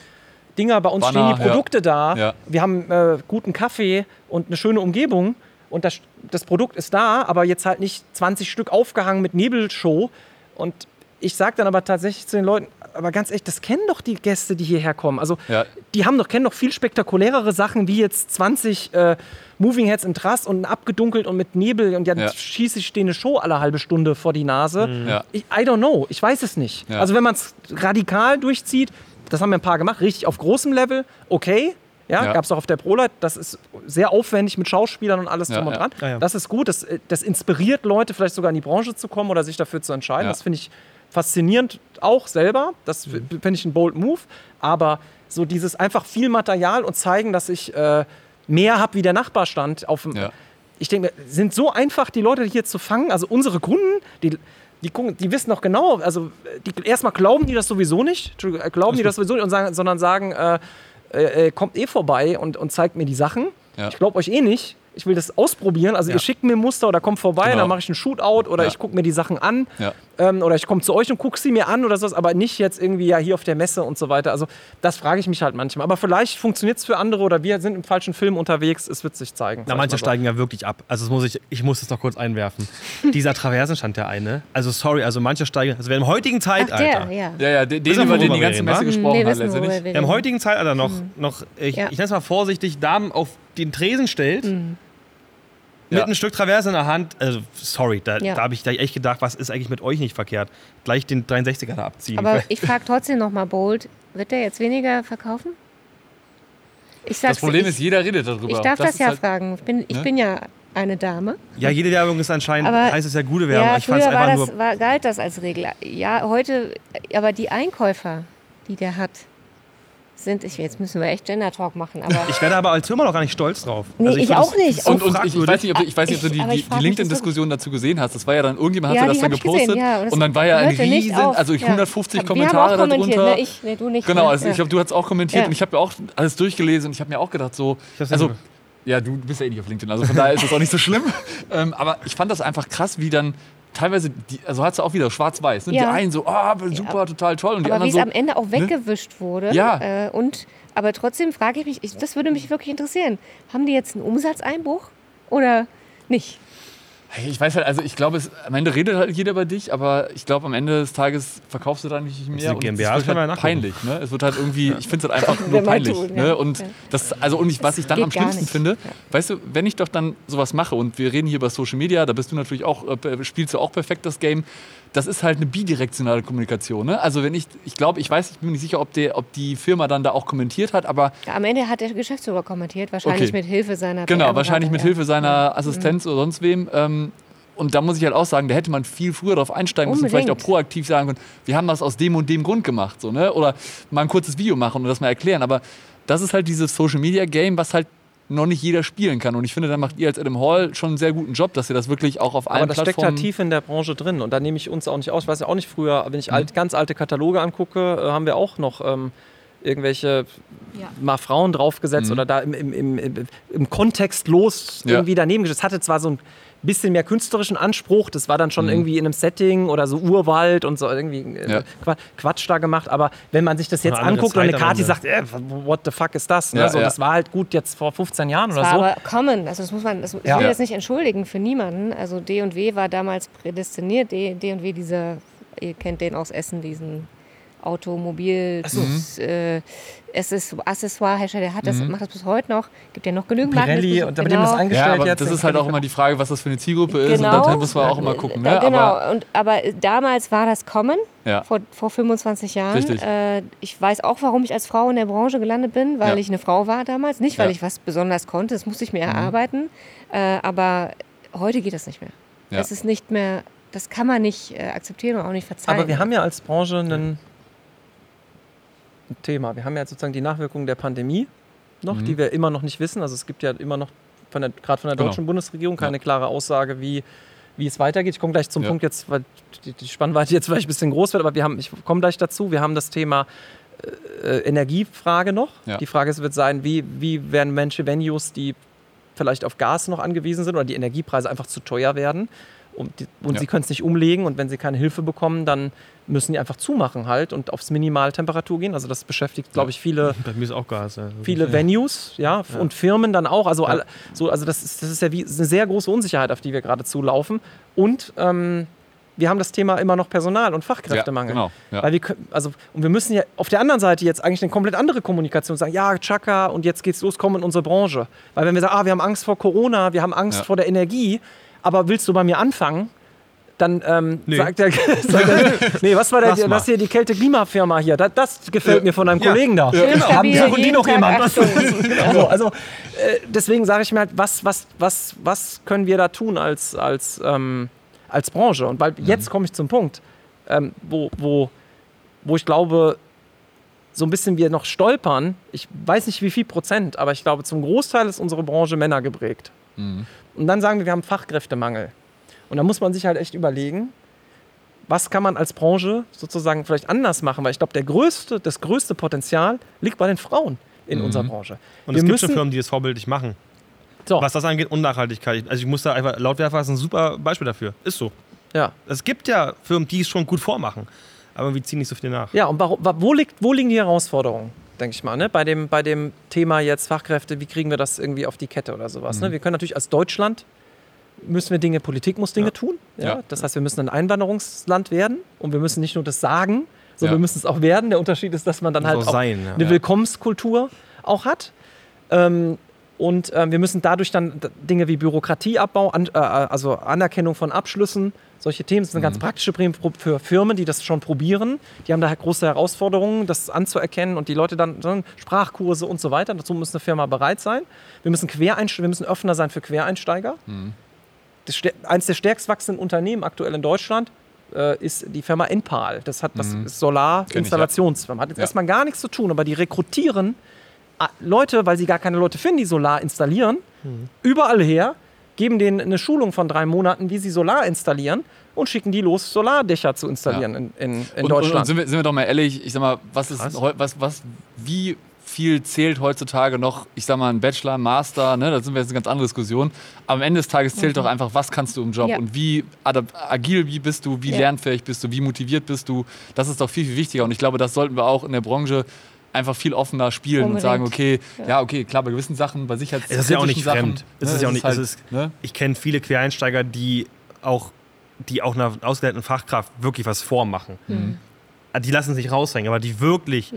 Dinger, bei uns Banner, stehen die ja. Produkte da, Ja. wir haben äh, guten Kaffee und eine schöne Umgebung und das, das Produkt ist da, aber jetzt halt nicht 20 Stück aufgehangen mit Nebelshow. Und ich sage dann aber tatsächlich zu den Leuten, aber ganz ehrlich, das kennen doch die Gäste, die hierher kommen. Also Ja. die haben doch, kennen doch viel spektakulärere Sachen, wie jetzt 20 äh, Moving Heads in Trass und abgedunkelt und mit Nebel und dann Ja. schieße ich denen eine Show alle halbe Stunde vor die Nase. Ja. Ich, I don't know, ich weiß es nicht. Ja. Also wenn man es radikal durchzieht, das haben wir ein paar gemacht, richtig auf großem Level, okay. Ja, Ja. gab es auch auf der ProLight. Das ist sehr aufwendig mit Schauspielern und alles Ja, drum und ja. dran. Ja, ja. Das ist gut. Das, äh, das inspiriert Leute, vielleicht sogar in die Branche zu kommen oder sich dafür zu entscheiden. Ja. Das finde ich faszinierend auch selber. Das Mhm. finde ich ein bold Move. Aber so dieses einfach viel Material und zeigen, dass ich äh, mehr habe wie der Nachbarstand auf dem. Ja. Ich denke, mir, sind so einfach, die Leute hier zu fangen. Also unsere Kunden, die. Die, gucken, die wissen doch genau, also die, erstmal glauben die das sowieso nicht, äh, glauben die das sowieso nicht, und sagen, sondern sagen, äh, äh, äh, kommt eh vorbei und, und zeigt mir die Sachen. Ja. Ich glaube euch eh nicht. ich will das ausprobieren. Also Ja. ihr schickt mir ein Muster oder kommt vorbei, Genau. dann mache ich einen Shootout oder ich gucke mir die Sachen an. Ähm, oder ich komme zu euch und gucke sie mir an oder sowas, aber nicht jetzt irgendwie ja hier auf der Messe und so weiter. Also das frage ich mich halt manchmal. Aber vielleicht funktioniert es für andere oder wir sind im falschen Film unterwegs. Es wird sich zeigen. Na, manche so. steigen ja wirklich ab. Also das muss ich, ich muss das doch kurz einwerfen. Dieser Traversenstand, der eine. Also sorry, also manche steigen, also wir im heutigen Ach, Zeitalter. der, ja. Ja, ja, den, den über den die ganze Messe wa? gesprochen wir hat letztendlich. im heutigen Zeitalter noch, noch ich, Ja. ich nenne es mal vorsichtig, Damen auf den Tresen stellt, mit Ja. einem Stück Traverse in der Hand. Also, sorry, da, Ja. da habe ich da echt gedacht, was ist eigentlich mit euch nicht verkehrt? Gleich den 63er da abziehen. Aber ich frage trotzdem noch mal Bold, wird der jetzt weniger verkaufen? Ich sag's, Das Problem ich, ist, jeder redet darüber. ich darf das, ist ja halt- fragen. Ich bin, ich Ne? bin ja eine Dame. ja, jede Werbung ist anscheinend, Aber- heißt es ja gute Werbung. Ja, ich fand es früher war einfach das, nur. war, galt das als Regel. Ja, heute, aber die Einkäufer, die der hat, sind, ich, jetzt müssen wir echt Gender Talk machen, aber Ich werde aber als Firma noch gar nicht stolz drauf. Nee, ich find auch das nicht. So Und, und ich, ich weiß nicht, ob, du- ich weiß nicht, ob du die, Ich- die, ich die das LinkedIn-Diskussion dazu gesehen hast. Das war ja dann, irgendjemand Ja, hatte das dann ich gepostet. ja, und und, das dann war ja ein riesen, also Ja. 150 Wir Kommentare haben auch kommentiert, darunter. Ne? Ich, nee, du nicht. Genau, also ja. ich glaube, du hast auch kommentiert Ja. und ich habe ja auch alles durchgelesen und ich habe mir auch gedacht, so, hab's also, nicht ja, du bist ja eh nicht auf LinkedIn, also von daher ist das auch nicht so schlimm. ähm, aber ich fand das einfach krass, wie dann teilweise, die, also hat es auch wieder schwarz-weiß. Ne? Die Ja. einen so, ah, super, total toll und die aber wie anderen es so, am Ende auch weggewischt wurde. Ja. Äh, und, aber trotzdem frage ich mich, ich, das würde mich wirklich interessieren. Haben die jetzt einen Umsatzeinbruch oder nicht? Hey, Ich weiß halt, also ich glaube, es- am Ende redet halt jeder über dich, aber ich glaube, am Ende des Tages verkaufst du da nicht mehr. und GmbH, es wird halt ja peinlich. Ne? Es wird halt irgendwie, ich finde es halt einfach nur peinlich. ja. ne? Und Ja. das, also und ich, was ich dann am schlimmsten finde, Ja. weißt du, wenn ich doch dann sowas mache und wir reden hier über Social Media, da bist du natürlich auch, äh, spielst du auch perfekt das Game. Das ist halt eine bidirektionale Kommunikation. Ne? Also wenn ich, ich glaube, ich weiß, ich bin mir nicht sicher, ob, der, ob die Firma dann da auch kommentiert hat, aber Ja, am Ende hat der Geschäftsführer kommentiert, wahrscheinlich Okay. mit Hilfe seiner Genau, wahrscheinlich mit ja. Hilfe seiner Assistenz oder sonst wem. Ähm, und da muss ich halt auch sagen, da hätte man viel früher darauf einsteigen müssen, vielleicht auch Unbedingt. proaktiv sagen können, wir haben das aus dem und dem Grund gemacht. So, ne? Oder mal ein kurzes Video machen und das mal erklären. Aber das ist halt dieses Social Media Game, was halt noch nicht jeder spielen kann. Und ich finde, da macht ihr als Adam Hall schon einen sehr guten Job, dass ihr das wirklich auch auf allen Aber das steckt ja Plattformen... tief in der Branche drin und da nehme ich uns auch nicht aus. Ich weiß ja auch nicht früher, wenn ich alt, ganz alte Kataloge angucke, äh, haben wir auch noch ähm, irgendwelche Ja. mal Frauen draufgesetzt Mhm. oder da im, im, im, im, im Kontext los Ja. irgendwie daneben gesetzt. Es hatte zwar so ein bisschen mehr künstlerischen Anspruch, das war dann schon Mhm. irgendwie in einem Setting oder so Urwald und so irgendwie äh, Ja. Qua- Quatsch da gemacht, aber wenn man sich das jetzt Eine anguckt und eine Zeit Kati sagt, äh, what the fuck ist das? Ne? Ja, so, ja. Das war halt gut jetzt vor 15 Jahren Das oder war so. aber common, also das muss man, das ich will jetzt nicht entschuldigen für niemanden. Also D&W war damals prädestiniert. D- D&W, dieser, ihr kennt den aus Essen, diesen Automobil, äh, es ist Accessoire-Hersteller, der hat das, macht das bis heute noch. Gibt ja noch genügend Pirelli Marken. und damit dem das Ja, angestellt aber jetzt. das ist halt auch immer die Frage, was das für eine Zielgruppe ist. Genau. Und dann muss man auch immer gucken. Ne? Genau, Aber, und, aber damals war das common, ja. vor, vor 25 Jahren. Richtig. Äh, ich weiß auch, warum ich als Frau in der Branche gelandet bin, weil Ja. ich eine Frau war damals. Nicht, weil Ja. Mhm. ich was besonders konnte, das musste ich mir erarbeiten. Äh, aber heute geht das nicht mehr. Ja. Es ist nicht mehr, das kann man nicht äh, akzeptieren und auch nicht verzeihen. Aber wir haben ja als Branche einen, ein Thema. Wir haben ja jetzt sozusagen die Nachwirkungen der Pandemie noch, Mhm. die wir immer noch nicht wissen. Also es gibt ja immer noch, von der, gerade von der Genau. deutschen Bundesregierung, keine Ja. klare Aussage, wie, wie es weitergeht. Ich komme gleich zum Ja. Punkt jetzt, weil die, die Spannweite jetzt vielleicht ein bisschen groß wird, aber wir haben, ich komme gleich dazu. Wir haben das Thema äh, Energiefrage noch. Ja. Die Frage ist- wird sein, wie, wie werden Menschen, Venues, die vielleicht auf Gas noch angewiesen sind oder die Energiepreise einfach zu teuer werden und, die, und Ja. sie können es nicht umlegen und wenn sie keine Hilfe bekommen, dann müssen die einfach zumachen halt und aufs Minimaltemperatur gehen. Also das beschäftigt, glaube ich, viele, Bei mir ist auch Gas. Ja. viele Venues, ja, und Firmen dann auch. Also, Ja. alle, so, also das ist, das ist ja wie, eine sehr große Unsicherheit, auf die wir gerade zulaufen. Und ähm, wir haben das Thema immer noch Personal- und Fachkräftemangel. Ja, genau. Ja. Weil wir also, und wir müssen ja auf der anderen Seite jetzt eigentlich eine komplett andere Kommunikation sagen, ja, Chaka, und jetzt geht's los, komm in unsere Branche. Weil wenn wir sagen, ah, wir haben Angst vor Corona, wir haben Angst Ja. vor der Energie, aber willst du bei mir anfangen? Dann ähm, Nee. sagt der, sagt der, nee, was war der, mal. was hier die Kälte-Klimafirma hier? Das, das gefällt Ja. mir von deinem Ja. Kollegen da. Schön Haben, stabil, suchen die noch jemand? also, also äh, deswegen sage ich mir halt, was, was, was, was können wir da tun als, als, ähm, als Branche? Und weil jetzt komme ich zum Punkt, ähm, wo, wo, wo ich glaube, so ein bisschen wir noch stolpern. Ich weiß nicht wie viel Prozent, aber ich glaube, zum Großteil ist unsere Branche Männer geprägt. Mhm. Und dann sagen wir, wir haben Fachkräftemangel. Und da muss man sich halt echt überlegen, was kann man als Branche sozusagen vielleicht anders machen? Weil ich glaube, der größte, das größte Potenzial liegt bei den Frauen in Mhm. unserer Branche. Und wir es gibt schon Firmen, die das vorbildlich machen. So. Was das angeht, Unnachhaltigkeit. Also ich muss da einfach, Lautwerfer ist ein super Beispiel dafür. Ist so. Ja. Es gibt ja Firmen, die es schon gut vormachen, aber wir ziehen nicht so viel nach. Ja, und wa- wo, liegt, wo liegen die Herausforderungen, denke ich mal, ne? bei, dem, bei dem Thema jetzt Fachkräfte, wie kriegen wir das irgendwie auf die Kette oder sowas. Ne? Wir können natürlich als Deutschland, müssen wir Dinge, Politik muss Dinge Ja. tun. Ja? Ja. Das heißt, wir müssen ein Einwanderungsland werden und wir müssen nicht nur das sagen, sondern Ja. wir müssen es auch werden. Der Unterschied ist, dass man dann Muss halt auch sein, eine. Willkommenskultur auch hat. Ähm, und ähm, wir müssen dadurch dann Dinge wie Bürokratieabbau, an, äh, also Anerkennung von Abschlüssen, solche Themen das sind ganz praktische Themen für Firmen, die das schon probieren. Die haben da halt große Herausforderungen, das anzuerkennen und die Leute dann, dann Sprachkurse und so weiter. Dazu muss eine Firma bereit sein. Wir müssen Quereinsteiger, wir müssen Öffner sein für Quereinsteiger. Das, stär- eins der stärkst wachsenden Unternehmen aktuell in Deutschland äh, ist die Firma Enpal. Das hat das ja. Solar-Installationsfirma. Hat jetzt Ja. erstmal gar nichts zu tun, aber die rekrutieren Leute, weil sie gar keine Leute finden, die Solar installieren, überall her, geben denen eine Schulung von drei Monaten, wie sie Solar installieren und schicken die los, Solardächer zu installieren in, in, in und, Und, Deutschland. und sind, wir, sind wir doch mal ehrlich, ich sag mal, was ist was, was, wie viel zählt heutzutage noch, ich sag mal, ein Bachelor, ein Master, ne, da sind wir jetzt eine ganz andere Diskussion. Aber am Ende des Tages zählt doch einfach, was kannst du im Job Ja. und wie agil wie bist du, wie Ja. lernfähig bist du, wie motiviert bist du. Das ist doch viel, viel wichtiger. Und ich glaube, das sollten wir auch in der Branche einfach viel offener spielen und Unbedingt. sagen, okay, ja. okay, klar, bei gewissen Sachen, bei Sicherheits Es ist ja auch nicht Sachen, fremd. Es ne, ist ja auch nicht, halt, es ist, ne? Ich kenne viele Quereinsteiger, die auch, die auch einer ausgelernten Fachkraft wirklich was vormachen. Mhm. Ah, Die lassen sich raushängen, aber die wirklich,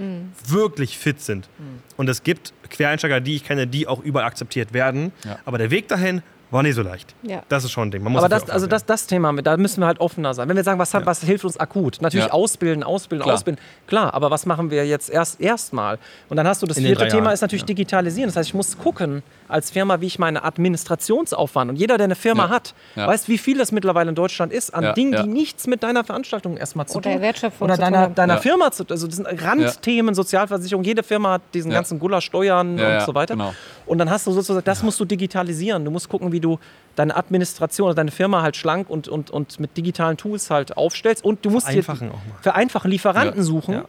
wirklich fit sind. Und es gibt Quereinsteiger, die ich kenne, die auch überall akzeptiert werden. Ja. Aber der Weg dahin war nicht so leicht. Ja. Das ist schon ein Ding. Man muss Aber das, also das, das Thema, da müssen wir halt offener sein. Wenn wir sagen, was, hat, was hilft uns akut? Natürlich Ja. ausbilden, ausbilden, Klar. ausbilden. Klar, aber was machen wir jetzt erst erstmal? Und dann hast du das In vierte Thema Jahren. ist natürlich digitalisieren. Das heißt, ich muss gucken als Firma, wie ich meine Administrationsaufwand und jeder, der eine Firma Ja. hat, Ja. weiß, wie viel das mittlerweile in Deutschland ist an Ja, Dingen, ja. die nichts mit deiner Veranstaltung erstmal zu Oder tun Wertschöpfung oder zu tun deiner, deiner Ja. Firma zu also das sind Randthemen, Sozialversicherung. Jede Firma hat diesen Ja. ganzen Gulasch-Steuern Ja, und ja, so weiter. genau. Und dann hast du sozusagen, das musst du digitalisieren. Du musst gucken, wie du deine Administration oder deine Firma halt schlank und, und, und mit digitalen Tools halt aufstellst. Und du musst dir Vereinfachen auch mal. vereinfachen, Lieferanten Ja. suchen Ja.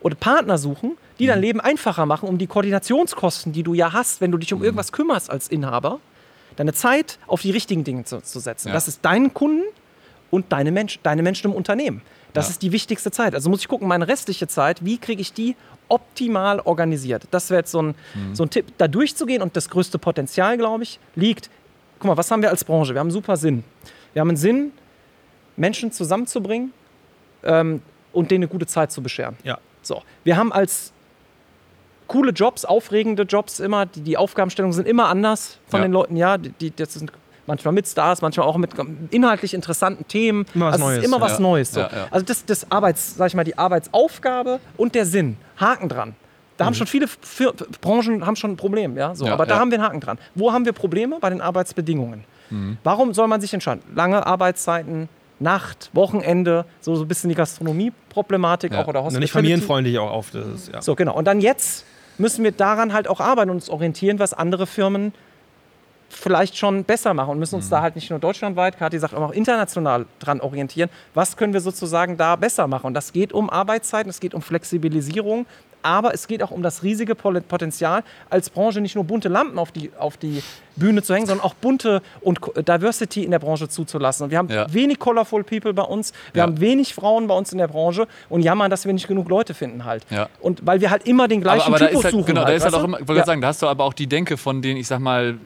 oder Partner suchen, die dein Leben einfacher machen, um die Koordinationskosten, die du ja hast, wenn du dich um irgendwas kümmerst als Inhaber, deine Zeit auf die richtigen Dinge zu, zu setzen. Ja. Das ist deinen Kunden und deine, Mensch, deine Menschen im Unternehmen. Das ist die wichtigste Zeit. Also muss ich gucken, meine restliche Zeit, wie kriege ich die optimal organisiert? Das wäre jetzt so ein, so ein Tipp, da durchzugehen und das größte Potenzial, glaube ich, liegt. Guck mal, was haben wir als Branche? Wir haben einen super Sinn. Wir haben einen Sinn, Menschen zusammenzubringen ähm, und denen eine gute Zeit zu bescheren. Ja. So, wir haben als coole Jobs, aufregende Jobs immer, die, die Aufgabenstellungen sind immer anders von Ja. den Leuten, ja, die, die das sind manchmal mit Stars, manchmal auch mit inhaltlich interessanten Themen. Immer was also es Neues, ist immer was ja. Neues. So. Ja, ja. Also das, das Arbeits, sag ich mal, die Arbeitsaufgabe und der Sinn, Haken dran. Da haben schon viele Fir Branchen haben schon ein Problem, ja, so. Ja, aber da ja. haben wir einen Haken dran. Wo haben wir Probleme? Bei den Arbeitsbedingungen. Mhm. Warum soll man sich entscheiden? Lange Arbeitszeiten, Nacht, Wochenende, so, so ein bisschen die Gastronomie-Problematik Ja. auch oder nicht Hospitality. familienfreundlich auch oft. Das ja. So, genau. Und dann jetzt müssen wir daran halt auch arbeiten und uns orientieren, was andere Firmen vielleicht schon besser machen und müssen uns da halt nicht nur deutschlandweit, Kathi sagt auch international dran orientieren. Was können wir sozusagen da besser machen? Und das geht um Arbeitszeiten, es geht um Flexibilisierung, aber es geht auch um das riesige Potenzial, als Branche nicht nur bunte Lampen auf die, auf die Bühne zu hängen, sondern auch bunte und Diversity in der Branche zuzulassen. Und wir haben Ja. wenig colorful people bei uns, wir Ja. haben wenig Frauen bei uns in der Branche und jammern, dass wir nicht genug Leute finden halt. Ja. Und weil wir halt immer den gleichen aber, aber da Typus halt, suchen. genau, da halt, ist halt auch immer, ich wollte sagen, da hast du aber auch die Denke von den, ich sag mal,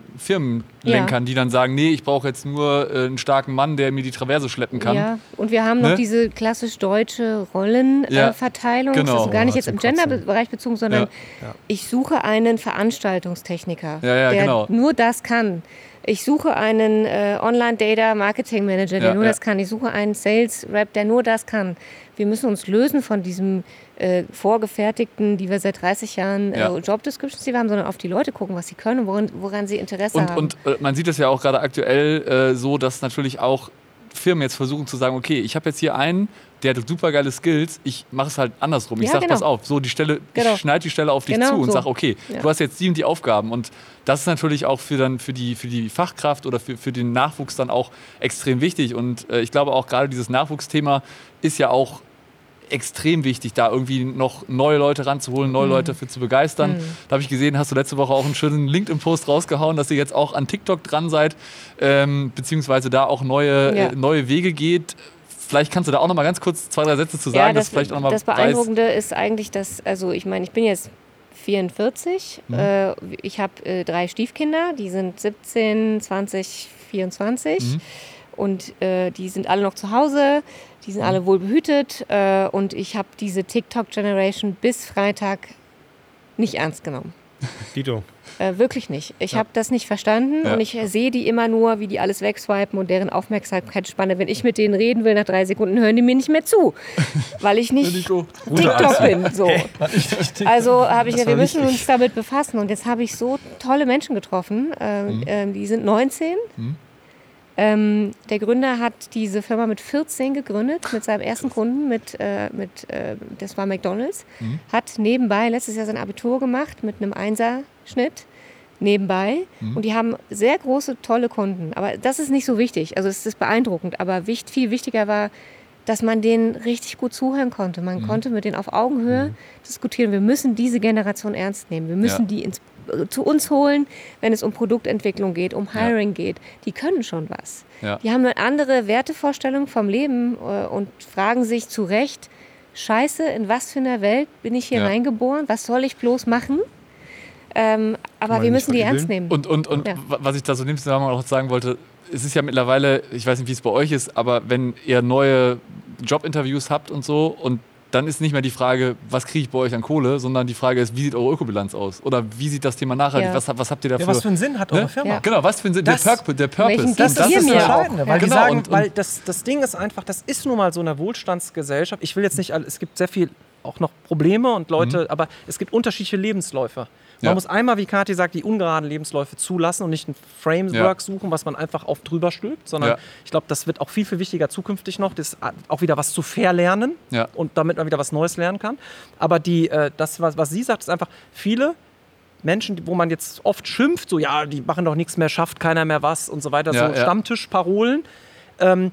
Firmenlenkern, die dann sagen, nee, ich brauche jetzt nur äh, einen starken Mann, der mir die Traverse schleppen kann. Ja, und wir haben noch Ne? diese klassisch deutsche Rollenverteilung. Ja, Äh, genau. Also gar nicht Oh, jetzt im. Genderbereich bezogen, sondern Ja. ich suche einen Veranstaltungstechniker, Ja, ja, der genau. nur das kann. Ich suche einen äh, Online-Data-Marketing-Manager, der Ja, nur ja. das kann. Ich suche einen Sales-Rep, der nur das kann. Wir müssen uns lösen von diesem äh, vorgefertigten, die wir seit 30 Jahren äh, Ja. Job-Descriptions, die wir haben, sondern auf die Leute gucken, was sie können und woran, woran sie Interesse Und, haben. und äh, man sieht es ja auch gerade aktuell äh, so, dass natürlich auch Firmen jetzt versuchen zu sagen, okay, ich habe jetzt hier einen, der hat super geile Skills, ich mache es halt andersrum. Ich Ja, sag, genau. pass auf, so die Stelle, Genau. ich schneide die Stelle auf dich Genau zu und so. sag, okay, Ja. du hast jetzt die und die Aufgaben. Und das ist natürlich auch für, dann, für, die, für die Fachkraft oder für, für den Nachwuchs dann auch extrem wichtig. Und äh, ich glaube auch gerade dieses Nachwuchsthema ist ja auch extrem wichtig, da irgendwie noch neue Leute ranzuholen, neue Mhm. Leute für zu begeistern. Da habe ich gesehen, hast du letzte Woche auch einen schönen LinkedIn-Post rausgehauen, dass ihr jetzt auch an TikTok dran seid, ähm, beziehungsweise da auch neue, Ja. äh, neue Wege geht. Vielleicht kannst du da auch noch mal ganz kurz zwei, drei Sätze zu sagen, ja, das, vielleicht auch noch mal das Beeindruckende ist eigentlich, dass, also ich meine, ich bin jetzt 44, Mhm. äh, ich habe äh, drei Stiefkinder, die sind 17, 20, 24 Mhm. und äh, die sind alle noch zu Hause, die sind alle wohl behütet äh, und ich habe diese TikTok-Generation bis Freitag nicht ernst genommen. Dito. Äh, wirklich nicht. Ich habe das nicht verstanden Ja. und ich äh, sehe die immer nur, wie die alles wegswipen und deren Aufmerksamkeitsspanne. Wenn ich mit denen reden will, nach drei Sekunden hören die mir nicht mehr zu, weil ich nicht. TikTok bin. So. Also habe ich gesagt, wir müssen uns damit befassen. Und jetzt habe ich so tolle Menschen getroffen. Ähm, ähm, die sind 19. Ähm, der Gründer hat diese Firma mit 14 gegründet, mit seinem ersten Kunden, mit, äh, mit, äh, das war McDonalds. Hat nebenbei letztes Jahr sein Abitur gemacht mit einem Einserschnitt nebenbei. Und die haben sehr große, tolle Kunden. Aber das ist nicht so wichtig. Also es ist beeindruckend. Aber wicht, viel wichtiger war, dass man denen richtig gut zuhören konnte. Man konnte mit denen auf Augenhöhe diskutieren. Wir müssen diese Generation ernst nehmen. Wir müssen Ja. die ins, zu uns holen, wenn es um Produktentwicklung geht, um Hiring geht. Die können schon was. Ja. Die haben eine andere Wertevorstellung vom Leben äh, und fragen sich zu Recht, Scheiße, in was für einer Welt bin ich hier Ja. reingeboren? Was soll ich bloß machen? Ähm, aber wir müssen die ernst nehmen. Und, und, und Ja. wa- was ich da so in dem Zusammenhang auch sagen wollte, es ist ja mittlerweile, ich weiß nicht, wie es bei euch ist, aber wenn ihr neue Jobinterviews habt und so und dann ist nicht mehr die Frage, was kriege ich bei euch an Kohle, sondern die Frage ist, wie sieht eure Ökobilanz aus? Oder wie sieht das Thema nachhaltig? Ja. Was, was habt ihr dafür? Ja, was für einen Sinn hat eure ne? Firma? Ja. Genau, was für ein Sinn, Das- der, Purpose, der Purpose. Welchen Das, das Hier ist das auch. Entscheidende, weil Genau, sagen, und- und- weil das, das Ding ist einfach, das ist nun mal so eine Wohlstandsgesellschaft. Ich will jetzt nicht, all- es gibt sehr viel auch noch Probleme und Leute, aber es gibt unterschiedliche Lebensläufe. Man Ja. muss einmal, wie Kathi sagt, die ungeraden Lebensläufe zulassen und nicht ein Framework suchen, was man einfach auf drüber stülpt, sondern Ja. ich glaube, das wird auch viel, viel wichtiger zukünftig noch, das auch wieder was zu verlernen Ja. und damit man wieder was Neues lernen kann. Aber die, äh, das, was, was sie sagt, ist einfach, viele Menschen, wo man jetzt oft schimpft, so ja, die machen doch nichts mehr, schafft keiner mehr was und so weiter, Ja, so ja. Stammtischparolen, ähm,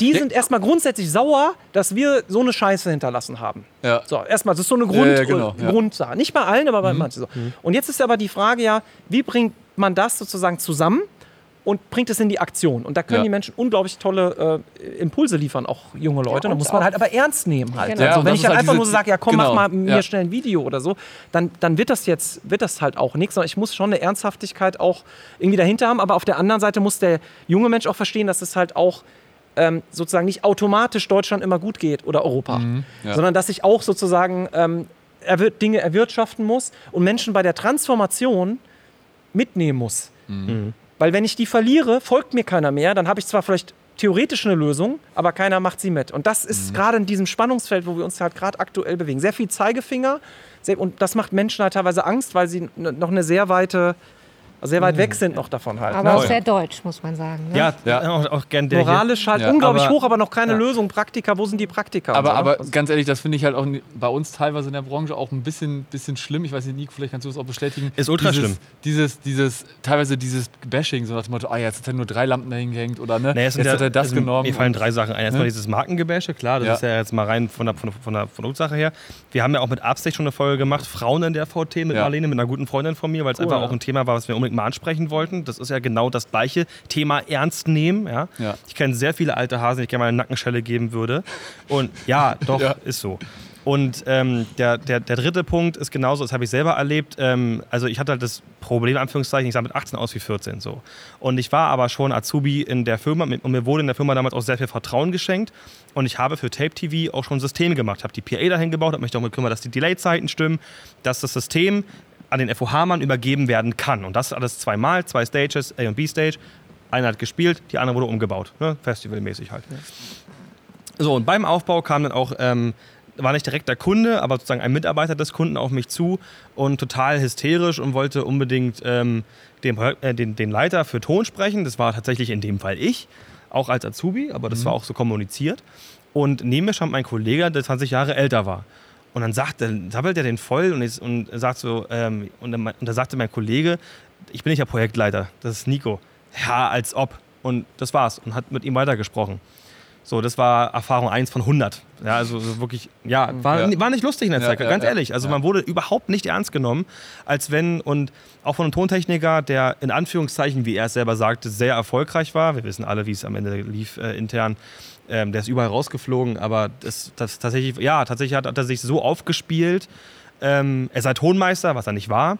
die sind erstmal grundsätzlich sauer, dass wir so eine Scheiße hinterlassen haben. Ja. So, erstmal, das ist so eine Grund, Ja, ja, genau, ja. Grundsache. Nicht bei allen, aber bei manchen so. Und jetzt ist aber die Frage ja, wie bringt man das sozusagen zusammen und bringt es in die Aktion? Und da können Ja. die Menschen unglaublich tolle äh, Impulse liefern, auch junge Leute. da muss man halt aber ernst nehmen halt. Genau. Ja, also, wenn ich dann halt einfach nur so sage, ja komm, genau, mach mal mir ja. schnell ein Video oder so, dann, dann wird das jetzt, wird das halt auch nichts. Sondern ich muss schon eine Ernsthaftigkeit auch irgendwie dahinter haben. Aber auf der anderen Seite muss der junge Mensch auch verstehen, dass es halt auch ähm, sozusagen nicht automatisch Deutschland immer gut geht oder Europa, Mhm, ja. sondern dass ich auch sozusagen ähm, erwir Dinge erwirtschaften muss und Menschen bei der Transformation mitnehmen muss. Weil wenn ich die verliere, folgt mir keiner mehr, dann habe ich zwar vielleicht theoretisch eine Lösung, aber keiner macht sie mit. Und das ist gerade in diesem Spannungsfeld, wo wir uns halt gerade aktuell bewegen. Sehr viel Zeigefinger sehr, und das macht Menschen halt teilweise Angst, weil sie noch eine sehr weite, sehr weit weg sind noch davon halt. Aber ne? auch ja. sehr deutsch, muss man sagen. Ne? Ja, Ja. Auch, auch gern der hier. Moralisch halt Ja, unglaublich aber- hoch, aber noch keine Lösung. Praktika, wo sind die Praktika? Aber, so, ne? aber Also- ganz ehrlich, das finde ich halt auch bei uns teilweise in der Branche auch ein bisschen, bisschen schlimm. Ich weiß nicht, Nico, vielleicht kannst du das auch bestätigen. Ist ultra dieses, schlimm. Dieses, dieses, teilweise dieses Bashing, so nach dem Motto, ah, jetzt hat er nur drei Lampen dahin gehängt oder ne, Nee, jetzt ja- hat er das also genommen. Mir fallen drei Sachen ein. Erstmal Ne? dieses Markengebäsche, klar, das Ja. ist ja jetzt mal rein von der, von, der, von der Produktsache her. Wir haben ja auch mit Absicht schon eine Folge gemacht, Frauen in der VT mit Ja. Marlene, mit einer guten Freundin von mir, weil es Cool, einfach ja. auch ein Thema war, was wir unbedingt mal ansprechen wollten. Das ist ja genau das gleiche Thema ernst nehmen. Ja? Ja. Ich kenne sehr viele alte Hasen, die ich gerne mal eine Nackenschelle geben würde. Und ja, doch, Ja. ist so. Und ähm, der, der, der dritte Punkt ist genauso, das habe ich selber erlebt. Ähm, also ich hatte halt das Problem, Anführungszeichen, ich sah mit 18 aus wie 14 so. Und ich war aber schon Azubi in der Firma und mir wurde in der Firma damals auch sehr viel Vertrauen geschenkt. Und ich habe für Tape TV auch schon Systeme gemacht. Ich habe die PA dahin gebaut, habe mich darum gekümmert, dass die Delay-Zeiten stimmen, dass das System an den FOH-Mann übergeben werden kann. Und das alles zweimal, zwei Stages, A und B-Stage. Eine hat gespielt, die andere wurde umgebaut. Ne? Festivalmäßig halt. So, und beim Aufbau kam dann auch, ähm, war nicht direkt der Kunde, aber sozusagen ein Mitarbeiter des Kunden auf mich zu und total hysterisch und wollte unbedingt ähm, den, äh, den, den Leiter für Ton sprechen. Das war tatsächlich in dem Fall ich, auch als Azubi, aber das war auch so kommuniziert. Und neben mir stand mein Kollege, der 20 Jahre älter war. Und dann sagt, dann sabbelt er den voll und, ist, und sagt so, ähm, und, dann, und da sagte mein Kollege, ich bin nicht der Projektleiter, das ist Nico. Ja, als ob. Und das war's. Und hat mit ihm weitergesprochen. So, das war Erfahrung 1 von 100. Ja, also so wirklich, ja, war, Ja. war nicht lustig in der Ja, Zeit, ja, ganz ehrlich. Also man wurde überhaupt nicht ernst genommen, als wenn, und auch von einem Tontechniker, der in Anführungszeichen, wie er es selber sagte, sehr erfolgreich war. Wir wissen alle, wie es am Ende lief äh, intern. Ähm, der ist überall rausgeflogen, aber das, das tatsächlich, ja, tatsächlich hat, hat er sich so aufgespielt. Ähm, er sei Tonmeister, was er nicht war.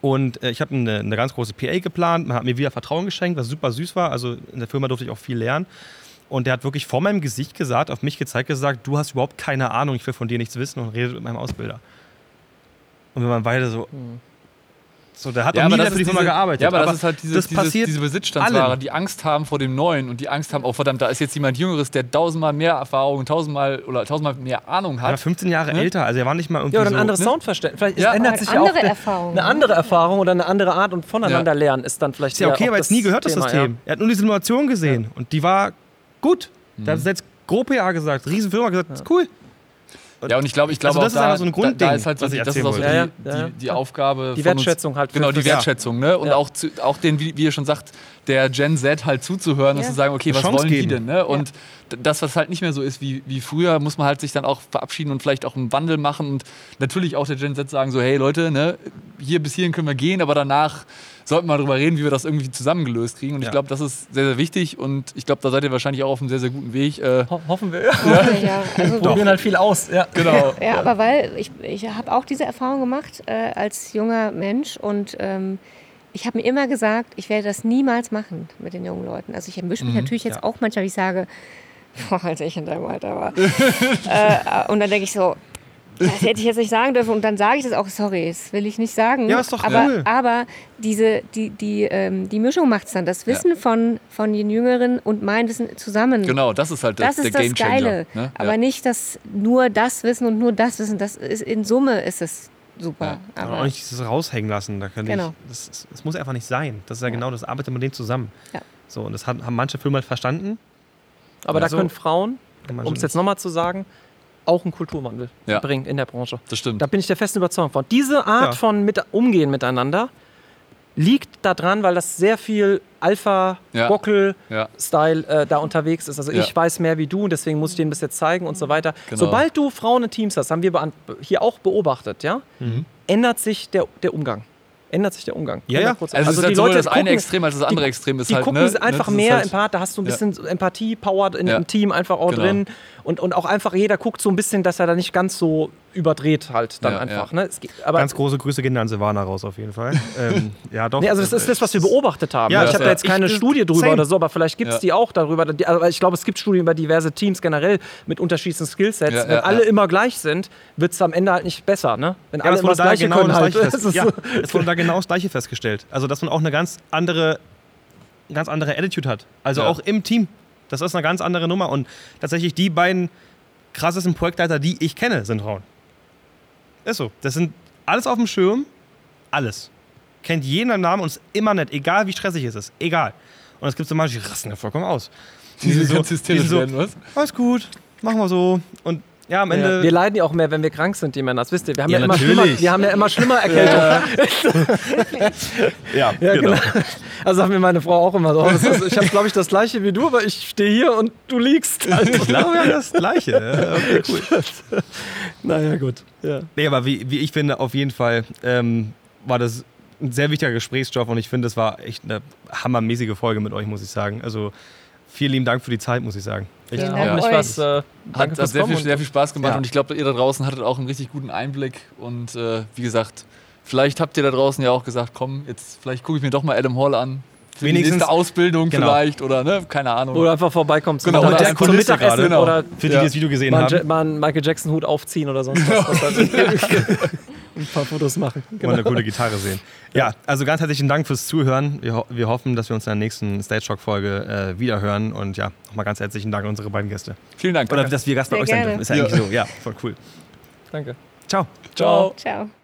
Und äh, ich habe eine, eine ganz große PA geplant. Man hat mir wieder Vertrauen geschenkt, was super süß war. Also in der Firma durfte ich auch viel lernen. Und der hat wirklich vor meinem Gesicht gesagt, auf mich gezeigt, gesagt, du hast überhaupt keine Ahnung, ich will von dir nichts wissen und redet mit meinem Ausbilder. Und wir waren beide so. So, der hat Ja, auch nie aber das für die ist Firma diese, gearbeitet. ja, aber, das ist halt dieses, das dieses, diese Besitzstandsware, allen. die Angst haben vor dem Neuen und die Angst haben, oh verdammt, da ist jetzt jemand Jüngeres, der tausendmal mehr Erfahrung, tausendmal oder tausendmal mehr Ahnung er war hat. 15 Jahre Ne? älter, also er war nicht mal irgendwie Ja, oder ein so, anderes ne? Soundverständnis. Vielleicht Ja. ändert Eine sich ja auch andere eine, Erfahrung. eine andere Erfahrung oder eine andere Art und voneinander Ja. lernen ist dann vielleicht Ist ja okay, weil es nie gehört, das Thema, System. Er hat nur die Simulation gesehen und die war gut. Da hat selbst GroPA gesagt, Riesenfirma gesagt, ist cool. Ja, und ich glaube, ich glaube Also das auch ist da, einfach so ein Grundding, da ist halt so was die, ich das ist auch so die, Ja, die, die Aufgabe Die von uns- Wertschätzung halt Genau, die Wertschätzung, ne? Und Ja. auch, zu, auch den, wie, wie ihr schon sagt, der Gen Z halt zuzuhören und zu sagen, okay, Eine was Chance wollen die geben. denn? Ne? Und das, was halt nicht mehr so ist wie, wie früher, muss man halt sich dann auch verabschieden und vielleicht auch einen Wandel machen und natürlich auch der Gen Z sagen so, hey Leute, ne, hier bis hierhin können wir gehen, aber danach sollten wir darüber reden, wie wir das irgendwie zusammengelöst kriegen. Und ich Ja. glaube, das ist sehr, sehr wichtig und ich glaube, da seid ihr wahrscheinlich auch auf einem sehr, sehr guten Weg. Äh, Ho hoffen wir. Ja, also Probieren halt viel aus. Ja. genau. Ja, aber weil ich, ich habe auch diese Erfahrung gemacht äh, als junger Mensch und ähm, ich habe mir immer gesagt, ich werde das niemals machen mit den jungen Leuten. Also ich erwische mich natürlich jetzt ja. auch manchmal, wie ich sage, boah, als ich in deinem Alter war. äh, und dann denke ich so, das hätte ich jetzt nicht sagen dürfen. Und dann sage ich das auch, sorry, das will ich nicht sagen. Ja, ist doch aber, cool. aber diese, die, die, ähm, die Mischung macht es dann. Das Wissen von, von den Jüngeren und mein Wissen zusammen. Genau, das ist halt Das der ist das Game Changer. Geile. Ne? Aber ja. nicht das nur das Wissen und nur das Wissen. Das ist in Summe ist es super. Aber Aber auch nicht dieses raushängen lassen. Da kann Genau. ich, das, das, das muss einfach nicht sein. Das ist ja, genau das, arbeitet mit denen zusammen. Ja. So, und das haben manche Firmen halt verstanden. Aber da Also- können Frauen, um es jetzt nochmal zu sagen, auch einen Kulturwandel Ja. bringen in der Branche. Das stimmt. Da bin ich der festen Überzeugung von. Diese Art Ja. von mit Umgehen miteinander liegt daran, weil das sehr viel Ja. äh, da unterwegs ist. Also Ja. ich weiß mehr wie du und deswegen muss ich dir das jetzt zeigen und so weiter. Genau. Sobald du Frauen in Teams hast, haben wir hier auch beobachtet, ja, Mhm. ändert sich der, der Umgang. Ändert sich der Umgang. Ja, ja. 100%. Also, es ist halt sowohl das eine gucken- Extrem als das andere die- Extrem ist die halt. gucken ne, einfach ne, mehr halt, Empath, da hast du ein Ja. bisschen so Empathie-Power in Ja. im Team einfach auch Genau. drin. Und, und auch einfach jeder guckt so ein bisschen, dass er da nicht ganz so überdreht halt dann Ja, einfach. ja. Ne? Es geht, aber Ganz große Grüße gehen an Silvana raus auf jeden Fall. ähm, ja, doch. Nee, also das ist das, was wir beobachtet haben. Ja, ich habe da jetzt ich- keine ich- Studie drüber same. oder so, aber vielleicht gibt es Ja. die auch darüber. Aber ich glaube, es gibt Studien über diverse Teams generell mit unterschiedlichen Skillsets. Ja, Wenn ja, alle ja. immer gleich sind, wird es am Ende halt nicht besser. Ne? Wenn Ja, alle immer das da Gleiche genau können halt. Das Ja, so. es wurde da genau das Gleiche festgestellt. Also, dass man auch eine ganz andere, ganz andere Attitude hat. Also Ja. auch im Team. Das ist eine ganz andere Nummer. Und tatsächlich die beiden krassesten Projektleiter, die ich kenne, sind Frauen. Ist so. Das sind alles auf dem Schirm. Alles. Kennt jeden beim Namen und ist immer nett. Egal wie stressig es ist. Egal. Und es gibt so manche, die rasten ja vollkommen aus. Die sind so- die sind werden, was? Alles gut, machen wir so. Und ja, am Ende. Ja, wir leiden ja auch mehr, wenn wir krank sind, die Männer. Das wisst ihr. Wir haben Ja, ja, immer, schlimmer, wir haben ja immer schlimmer Erkältung. ja, Ja, genau. Also sagt mir meine Frau auch immer so. Ist, ich habe, glaube ich, das gleiche wie du, aber ich stehe hier und du liegst. Halt. Ich glaube, wir haben das Gleiche. Ja, Okay, cool. naja, gut. Ja. Nee, aber wie, wie ich finde, auf jeden Fall ähm, war das ein sehr wichtiger Gesprächsstoff und ich finde, es war echt eine hammermäßige Folge mit euch, muss ich sagen. Also vielen lieben Dank für die Zeit, muss ich sagen. Echt. Vielen Ja, hoffentlich was. Äh, Hat, danke hat sehr, viel, sehr viel Spaß gemacht Ja. und ich glaube, ihr da draußen hattet auch einen richtig guten Einblick. Und äh, wie gesagt, vielleicht habt ihr da draußen ja auch gesagt, komm, jetzt vielleicht gucke ich mir doch mal Adam Hall an. Für Wenigstens- die Ausbildung Genau. vielleicht oder ne, keine Ahnung. Oder einfach vorbeikommen zum, Genau, Mittag- mit der zum Mittagessen gerade. Genau. oder Für die, Ja. die das Video gesehen Ja- haben. mal einen Michael Jackson-Hut aufziehen oder sonst was. ein paar Fotos machen. Mal Genau. eine coole Gitarre sehen. Ja, also ganz herzlichen Dank fürs Zuhören. Wir, ho wir hoffen, dass wir uns in der nächsten Stage Shock-Folge äh, wiederhören. Und ja, nochmal ganz herzlichen Dank an unsere beiden Gäste. Vielen Dank. Oder dass wir Gast bei Sehr euch sein dürfen. Ist ja Ja. eigentlich so. Ja, voll cool. Danke. Ciao. Ciao. Ciao.